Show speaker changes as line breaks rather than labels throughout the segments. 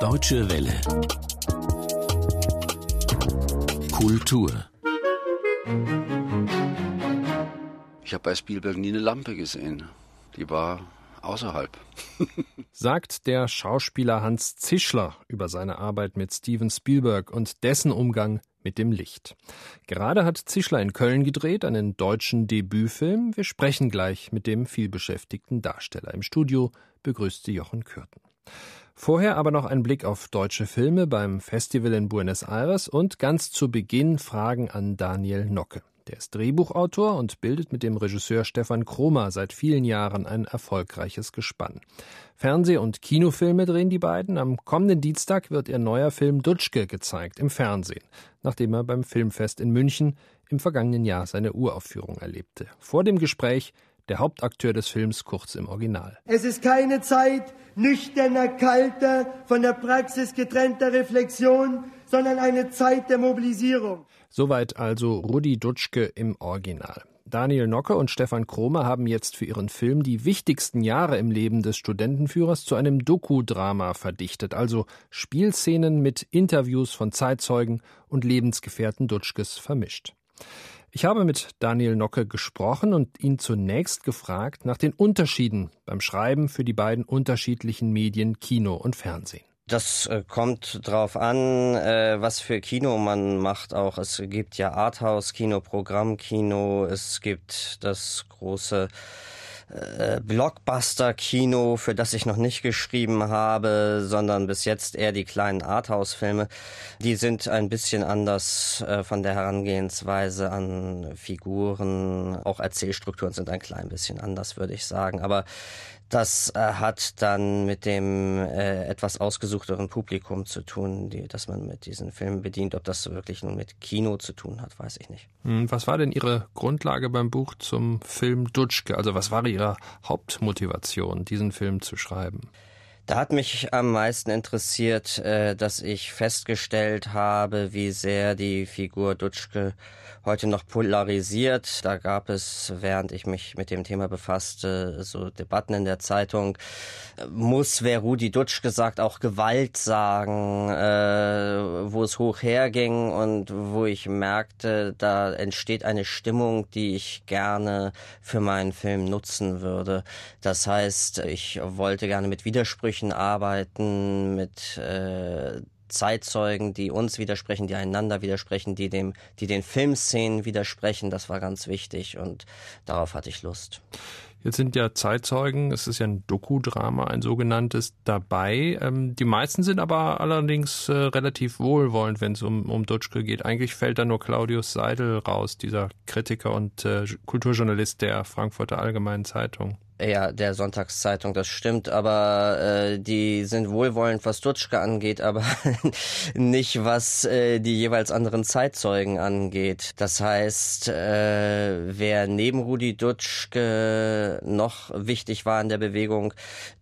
Deutsche Welle. Kultur.
Ich habe bei Spielberg nie eine Lampe gesehen. Die war außerhalb.
Sagt der Schauspieler Hans Zischler über seine Arbeit mit Steven Spielberg und dessen Umgang mit dem Licht. Gerade hat Zischler in Köln gedreht, einen deutschen Debütfilm. Wir sprechen gleich mit dem vielbeschäftigten Darsteller. Im Studio begrüßt sie Jochen Kürten. Vorher aber noch ein Blick auf deutsche Filme beim Festival in Buenos Aires und ganz zu Beginn Fragen an Daniel Nocke. Der ist Drehbuchautor und bildet mit dem Regisseur Stefan Kromer seit vielen Jahren ein erfolgreiches Gespann. Fernseh- und Kinofilme drehen die beiden. Am kommenden Dienstag wird ihr neuer Film Dutschke gezeigt im Fernsehen, nachdem er beim Filmfest in München im vergangenen Jahr seine Uraufführung erlebte. Vor dem Gespräch der Hauptakteur des Films kurz im Original.
Es ist keine Zeit nüchterner, kalter, von der Praxis getrennter Reflexion, sondern eine Zeit der Mobilisierung.
Soweit also Rudi Dutschke im Original. Daniel Nocke und Stefan Kromer haben jetzt für ihren Film die wichtigsten Jahre im Leben des Studentenführers zu einem Doku-Drama verdichtet, also Spielszenen mit Interviews von Zeitzeugen und Lebensgefährten Dutschkes vermischt. Ich habe mit Daniel Nocke gesprochen und ihn zunächst gefragt nach den Unterschieden beim Schreiben für die beiden unterschiedlichen Medien Kino und Fernsehen.
Das äh, kommt drauf an, äh, was für Kino man macht auch. Es gibt ja Arthouse-Kino, Programmkino, es gibt das große äh, Blockbuster-Kino, für das ich noch nicht geschrieben habe, sondern bis jetzt eher die kleinen Arthouse-Filme. Die sind ein bisschen anders äh, von der Herangehensweise an Figuren. Auch Erzählstrukturen sind ein klein bisschen anders, würde ich sagen. Aber das äh, hat dann mit dem äh, etwas ausgesuchteren Publikum zu tun, die, das man mit diesen Filmen bedient. Ob das wirklich nun mit Kino zu tun hat, weiß ich nicht.
Hm, was war denn Ihre Grundlage beim Buch zum Film Dutschke? Also was war Ihre Hauptmotivation, diesen Film zu schreiben?
Da hat mich am meisten interessiert, äh, dass ich festgestellt habe, wie sehr die Figur Dutschke heute noch polarisiert. Da gab es, während ich mich mit dem Thema befasste, so Debatten in der Zeitung. Muss, wer Rudi Dutsch gesagt, auch Gewalt sagen, äh, wo es hoch herging und wo ich merkte, da entsteht eine Stimmung, die ich gerne für meinen Film nutzen würde. Das heißt, ich wollte gerne mit Widersprüchen arbeiten, mit äh, Zeitzeugen, die uns widersprechen, die einander widersprechen, die dem, die den Filmszenen widersprechen. Das war ganz wichtig und darauf hatte ich Lust.
Jetzt sind ja Zeitzeugen, es ist ja ein Dokudrama, ein sogenanntes, dabei. Ähm, die meisten sind aber allerdings äh, relativ wohlwollend, wenn es um, um Dutschke geht. Eigentlich fällt da nur Claudius Seidel raus, dieser Kritiker und äh, Kulturjournalist der Frankfurter Allgemeinen Zeitung.
Ja, der Sonntagszeitung, das stimmt, aber äh, die sind wohlwollend, was Dutschke angeht, aber nicht, was äh, die jeweils anderen Zeitzeugen angeht. Das heißt, äh, wer neben Rudi Dutschke noch wichtig war in der Bewegung,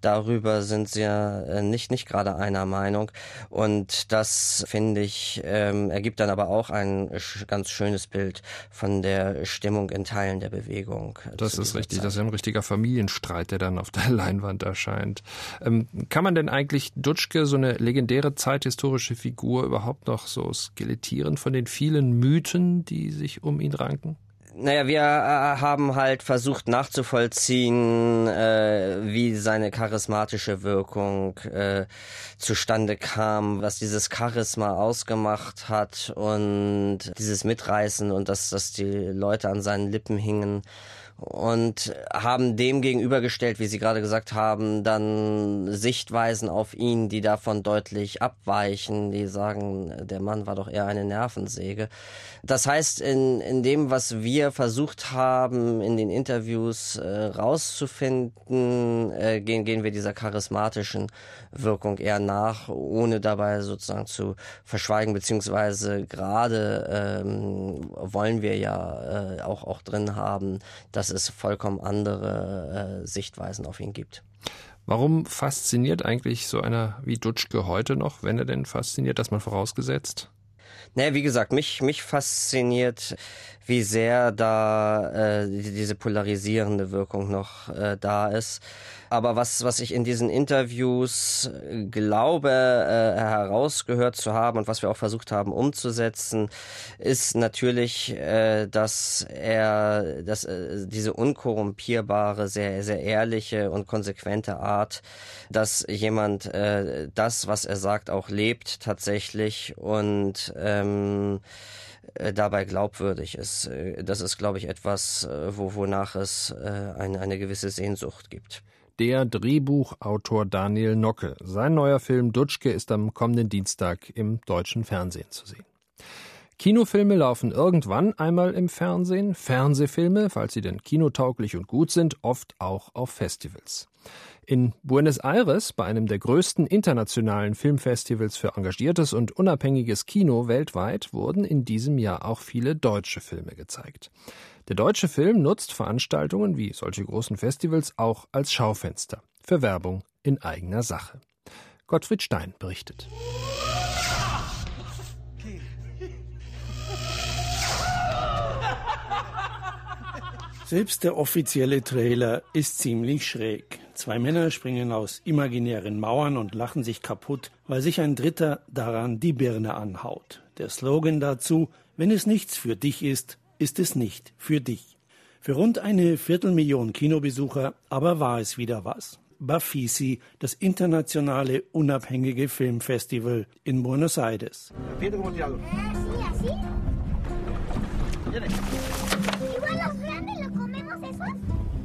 darüber sind sie ja äh, nicht, nicht gerade einer Meinung. Und das, finde ich, ähm, ergibt dann aber auch ein ganz schönes Bild von der Stimmung in Teilen der Bewegung.
Das ist richtig, Zeit. das ist ein richtiger Familien Streit, der dann auf der Leinwand erscheint. Ähm, kann man denn eigentlich Dutschke, so eine legendäre zeithistorische Figur, überhaupt noch so skelettieren von den vielen Mythen, die sich um ihn ranken?
Naja, wir äh, haben halt versucht nachzuvollziehen, äh, wie seine charismatische Wirkung äh, zustande kam, was dieses Charisma ausgemacht hat und dieses Mitreißen und dass, dass die Leute an seinen Lippen hingen und haben dem gegenübergestellt, wie Sie gerade gesagt haben, dann Sichtweisen auf ihn, die davon deutlich abweichen, die sagen, der Mann war doch eher eine Nervensäge. Das heißt, in, in dem, was wir versucht haben, in den Interviews äh, rauszufinden, äh, gehen, gehen wir dieser charismatischen Wirkung eher nach, ohne dabei sozusagen zu verschweigen, beziehungsweise gerade ähm, wollen wir ja äh, auch, auch drin haben, dass dass es vollkommen andere äh, Sichtweisen auf ihn gibt.
Warum fasziniert eigentlich so einer wie Dutschke heute noch, wenn er denn fasziniert, das mal vorausgesetzt?
Naja, wie gesagt, mich, mich fasziniert, wie sehr da äh, diese polarisierende Wirkung noch äh, da ist. Aber was, was ich in diesen Interviews äh, glaube, äh, herausgehört zu haben und was wir auch versucht haben umzusetzen, ist natürlich, äh, dass er, dass äh, diese unkorrumpierbare, sehr, sehr ehrliche und konsequente Art, dass jemand äh, das, was er sagt, auch lebt tatsächlich und ähm, äh, dabei glaubwürdig ist. Äh, das ist, glaube ich, etwas, äh, wo, wonach es eine, eine gewisse Sehnsucht gibt.
Der Drehbuchautor Daniel Nocke. Sein neuer Film Dutschke ist am kommenden Dienstag im deutschen Fernsehen zu sehen. Kinofilme laufen irgendwann einmal im Fernsehen, Fernsehfilme, falls sie denn kinotauglich und gut sind, oft auch auf Festivals. In Buenos Aires, bei einem der größten internationalen Filmfestivals für engagiertes und unabhängiges Kino weltweit, wurden in diesem Jahr auch viele deutsche Filme gezeigt. Der deutsche Film nutzt Veranstaltungen wie solche großen Festivals auch als Schaufenster für Werbung in eigener Sache. Gottfried Stein berichtet.
Selbst der offizielle Trailer ist ziemlich schräg. Zwei Männer springen aus imaginären Mauern und lachen sich kaputt, weil sich ein Dritter daran die Birne anhaut. Der Slogan dazu, wenn es nichts für dich ist, ist es nicht für dich. Für rund eine Viertelmillion Kinobesucher aber war es wieder was. Bafisi, das internationale unabhängige Filmfestival in Buenos Aires.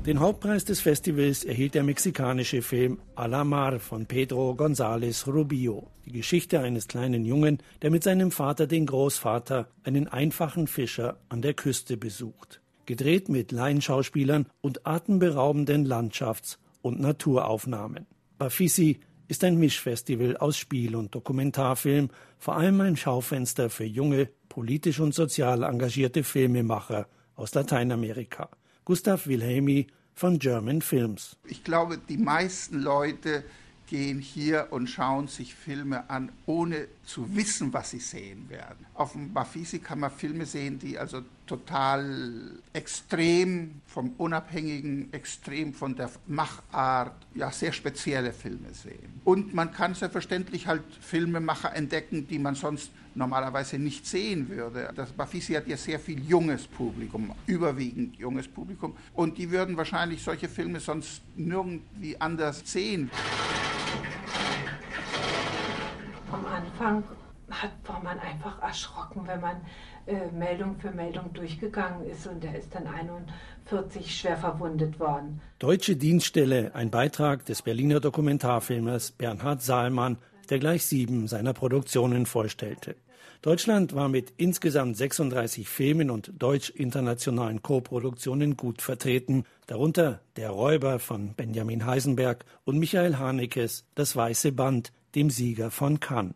Den Hauptpreis des Festivals erhielt der mexikanische Film Alamar von Pedro González Rubio. Die Geschichte eines kleinen Jungen, der mit seinem Vater den Großvater, einen einfachen Fischer, an der Küste besucht. Gedreht mit Laienschauspielern und atemberaubenden Landschafts- und Naturaufnahmen. Bafisi ist ein Mischfestival aus Spiel- und Dokumentarfilm, vor allem ein Schaufenster für junge, politisch und sozial engagierte Filmemacher aus Lateinamerika. Gustav Wilhelmi von German Films.
Ich glaube, die meisten Leute gehen hier und schauen sich Filme an, ohne zu wissen, was sie sehen werden. Auf dem Bafisi kann man Filme sehen, die also total extrem vom Unabhängigen, extrem von der Machart, ja, sehr spezielle Filme sehen. Und man kann selbstverständlich halt Filmemacher entdecken, die man sonst normalerweise nicht sehen würde. Das Bafisi hat ja sehr viel junges Publikum, überwiegend junges Publikum. Und die würden wahrscheinlich solche Filme sonst nirgendwie anders sehen.
Am Anfang hat, war man einfach erschrocken, wenn man äh, Meldung für Meldung durchgegangen ist und er ist dann 41 schwer verwundet worden.
Deutsche Dienststelle, ein Beitrag des Berliner Dokumentarfilmers Bernhard Saalmann, der gleich sieben seiner Produktionen vorstellte. Deutschland war mit insgesamt 36 Filmen und deutsch-internationalen Koproduktionen gut vertreten, darunter Der Räuber von Benjamin Heisenberg und Michael Hanekes Das Weiße Band, dem Sieger von Cannes.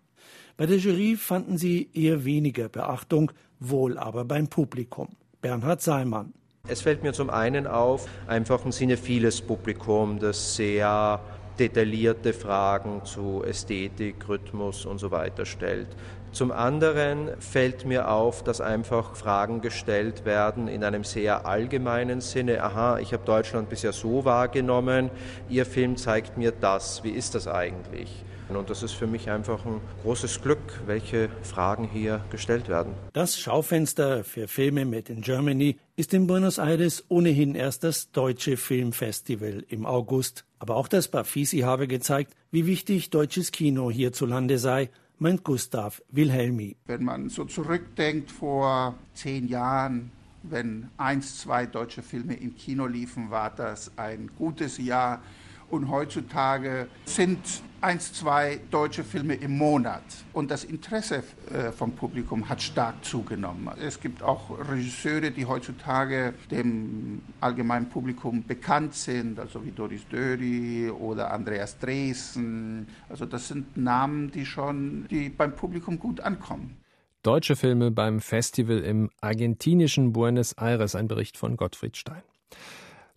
Bei der Jury fanden sie eher weniger Beachtung, wohl aber beim Publikum. Bernhard Seimann.
Es fällt mir zum einen auf, einfach ein cinephiles Publikum, das sehr detaillierte Fragen zu Ästhetik, Rhythmus und so weiter stellt. Zum anderen fällt mir auf, dass einfach Fragen gestellt werden in einem sehr allgemeinen Sinne. Aha, ich habe Deutschland bisher so wahrgenommen, Ihr Film zeigt mir das. Wie ist das eigentlich? Und das ist für mich einfach ein großes Glück, welche Fragen hier gestellt werden.
Das Schaufenster für Filme Made in Germany ist in Buenos Aires ohnehin erst das deutsche Filmfestival im August. Aber auch das Bafisi habe gezeigt, wie wichtig deutsches Kino hierzulande sei, meint Gustav Wilhelmi.
Wenn man so zurückdenkt vor zehn Jahren, wenn eins, zwei deutsche Filme im Kino liefen, war das ein gutes Jahr. Und heutzutage sind eins, zwei deutsche Filme im Monat. Und das Interesse äh, vom Publikum hat stark zugenommen. Es gibt auch Regisseure, die heutzutage dem allgemeinen Publikum bekannt sind, also wie Doris Döri oder Andreas Dresen. Also das sind Namen, die schon die beim Publikum gut ankommen.
Deutsche Filme beim Festival im argentinischen Buenos Aires, ein Bericht von Gottfried Stein.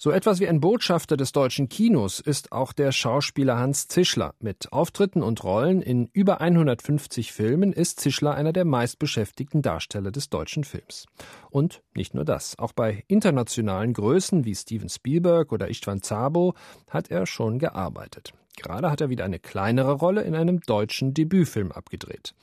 So etwas wie ein Botschafter des deutschen Kinos ist auch der Schauspieler Hans Zischler. Mit Auftritten und Rollen in über 150 Filmen ist Zischler einer der meistbeschäftigten Darsteller des deutschen Films. Und nicht nur das, auch bei internationalen Größen wie Steven Spielberg oder Istvan Zabo hat er schon gearbeitet. Gerade hat er wieder eine kleinere Rolle in einem deutschen Debütfilm abgedreht.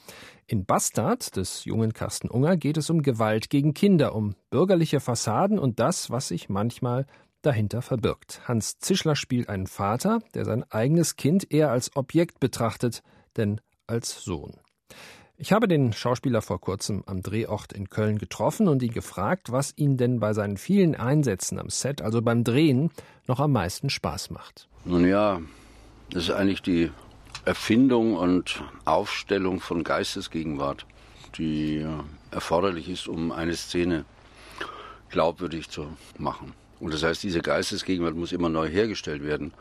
In Bastard des jungen Carsten Unger geht es um Gewalt gegen Kinder, um bürgerliche Fassaden und das, was sich manchmal dahinter verbirgt. Hans Zischler spielt einen Vater, der sein eigenes Kind eher als Objekt betrachtet, denn als Sohn. Ich habe den Schauspieler vor kurzem am Drehort in Köln getroffen und ihn gefragt, was ihn denn bei seinen vielen Einsätzen am Set, also beim Drehen, noch am meisten Spaß macht.
Nun ja, das ist eigentlich die Erfindung und Aufstellung von Geistesgegenwart, die erforderlich ist, um eine Szene glaubwürdig zu machen. Und das heißt, diese Geistesgegenwart muss immer neu hergestellt werden.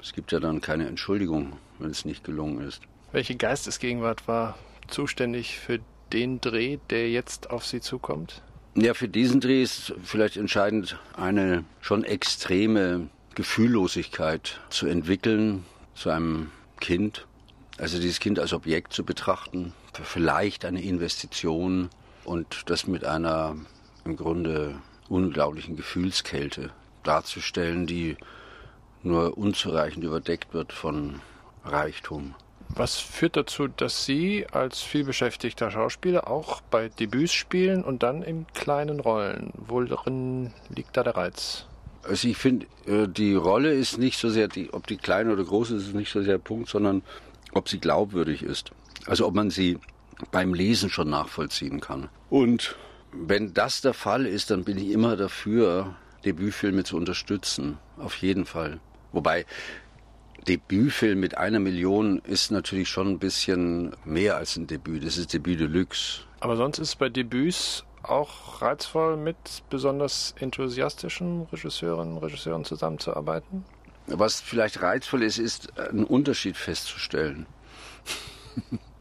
Es gibt ja dann keine Entschuldigung, wenn es nicht gelungen ist.
Welche Geistesgegenwart war zuständig für den Dreh, der jetzt auf Sie zukommt?
Ja, für diesen Dreh ist vielleicht entscheidend, eine schon extreme Gefühllosigkeit zu entwickeln zu einem Kind. Also dieses Kind als Objekt zu betrachten, vielleicht eine Investition und das mit einer im Grunde unglaublichen Gefühlskälte darzustellen, die nur unzureichend überdeckt wird von Reichtum.
Was führt dazu, dass Sie als vielbeschäftigter Schauspieler auch bei Debüts spielen und dann in kleinen Rollen? Worin liegt da der Reiz?
Also ich finde, äh, die Rolle ist nicht so sehr, die, ob die klein oder groß ist, ist nicht so sehr der Punkt, sondern ob sie glaubwürdig ist. Also ob man sie beim Lesen schon nachvollziehen kann. Und wenn das der Fall ist, dann bin ich immer dafür, Debütfilme zu unterstützen. Auf jeden Fall. Wobei Debütfilm mit einer Million ist natürlich schon ein bisschen mehr als ein Debüt. Das ist Debüt Deluxe.
Aber sonst ist es bei Debüts auch reizvoll, mit besonders enthusiastischen Regisseurinnen und Regisseuren zusammenzuarbeiten?
Was vielleicht reizvoll ist, ist einen Unterschied festzustellen.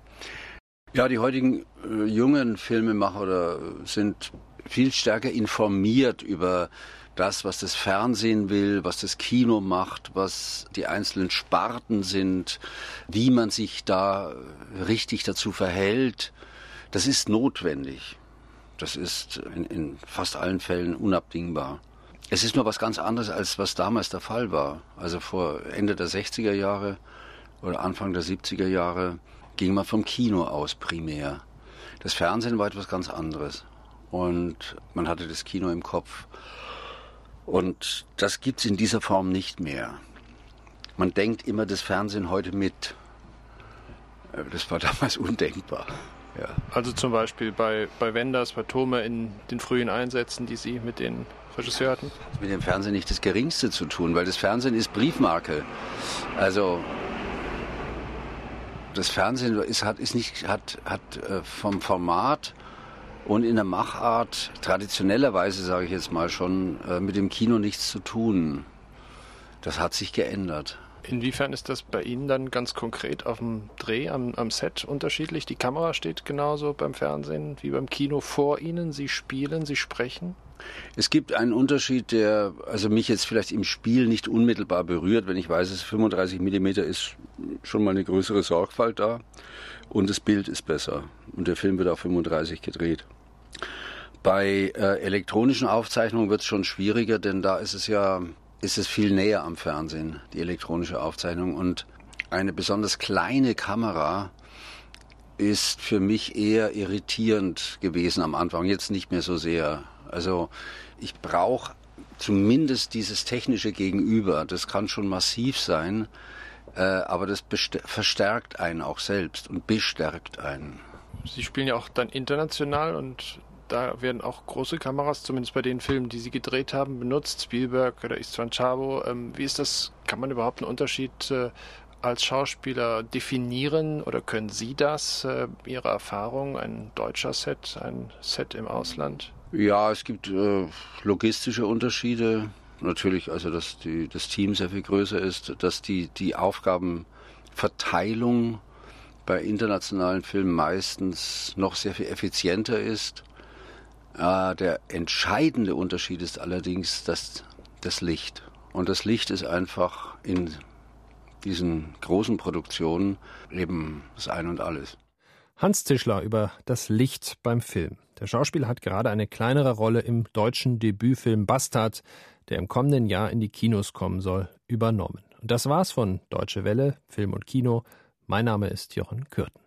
Ja, die heutigen äh, jungen Filmemacher oder, sind viel stärker informiert über das, was das Fernsehen will, was das Kino macht, was die einzelnen Sparten sind, wie man sich da richtig dazu verhält. Das ist notwendig. Das ist in, in fast allen Fällen unabdingbar. Es ist nur was ganz anderes, als was damals der Fall war. Also vor Ende der 60er Jahre oder Anfang der 70er Jahre ging man vom Kino aus primär. Das Fernsehen war etwas ganz anderes. Und man hatte das Kino im Kopf. Und das gibt es in dieser Form nicht mehr. Man denkt immer das Fernsehen heute mit. Äh, das war damals undenkbar. Ja.
Also zum Beispiel bei, bei Wenders, bei Thome in den frühen Einsätzen, die Sie mit den Regisseur hatten?
Mit dem Fernsehen nicht das Geringste zu tun, weil das Fernsehen ist Briefmarke. Also das Fernsehen ist, hat, ist nicht, hat, hat äh, vom Format und in der Machart traditionellerweise, sage ich jetzt mal schon, äh, mit dem Kino nichts zu tun. Das hat sich geändert.
Inwiefern ist das bei Ihnen dann ganz konkret auf dem Dreh, am, am, Set unterschiedlich? Die Kamera steht genauso beim Fernsehen wie beim Kino vor Ihnen. Sie spielen, Sie sprechen?
Es gibt einen Unterschied, der also mich jetzt vielleicht im Spiel nicht unmittelbar berührt, wenn ich weiß, es 35 mm ist schon mal eine größere Sorgfalt da. Und das Bild ist besser. Und der Film wird auf 35 gedreht. Bei äh, elektronischen Aufzeichnungen wird es schon schwieriger, denn da ist es ja ist es viel näher am Fernsehen, die elektronische Aufzeichnung. Und eine besonders kleine Kamera ist für mich eher irritierend gewesen am Anfang, jetzt nicht mehr so sehr. Also ich brauche zumindest dieses technische Gegenüber. Das kann schon massiv sein, äh, aber das verstärkt einen auch selbst und bestärkt einen.
Sie spielen ja auch dann international und da werden auch große Kameras, zumindest bei den Filmen, die Sie gedreht haben, benutzt. Spielberg oder Istvan Chabo. Ähm, wie ist das? Kann man überhaupt einen Unterschied äh, als Schauspieler definieren oder können Sie das, äh, Ihre Erfahrung, ein deutscher Set, ein Set im Ausland?
Ja, es gibt äh, logistische Unterschiede. Natürlich, also dass die, das Team sehr viel größer ist, dass die, die Aufgabenverteilung bei internationalen Filmen meistens noch sehr viel effizienter ist. Äh, der entscheidende Unterschied ist allerdings, dass das Licht. Und das Licht ist einfach in diesen großen Produktionen eben das Ein und Alles.
Hans Zischler über das Licht beim Film. Der Schauspieler hat gerade eine kleinere Rolle im deutschen Debütfilm Bastard, der im kommenden Jahr in die Kinos kommen soll, übernommen. Und das war's von Deutsche Welle, Film und Kino. Mein Name ist Jochen Kürten.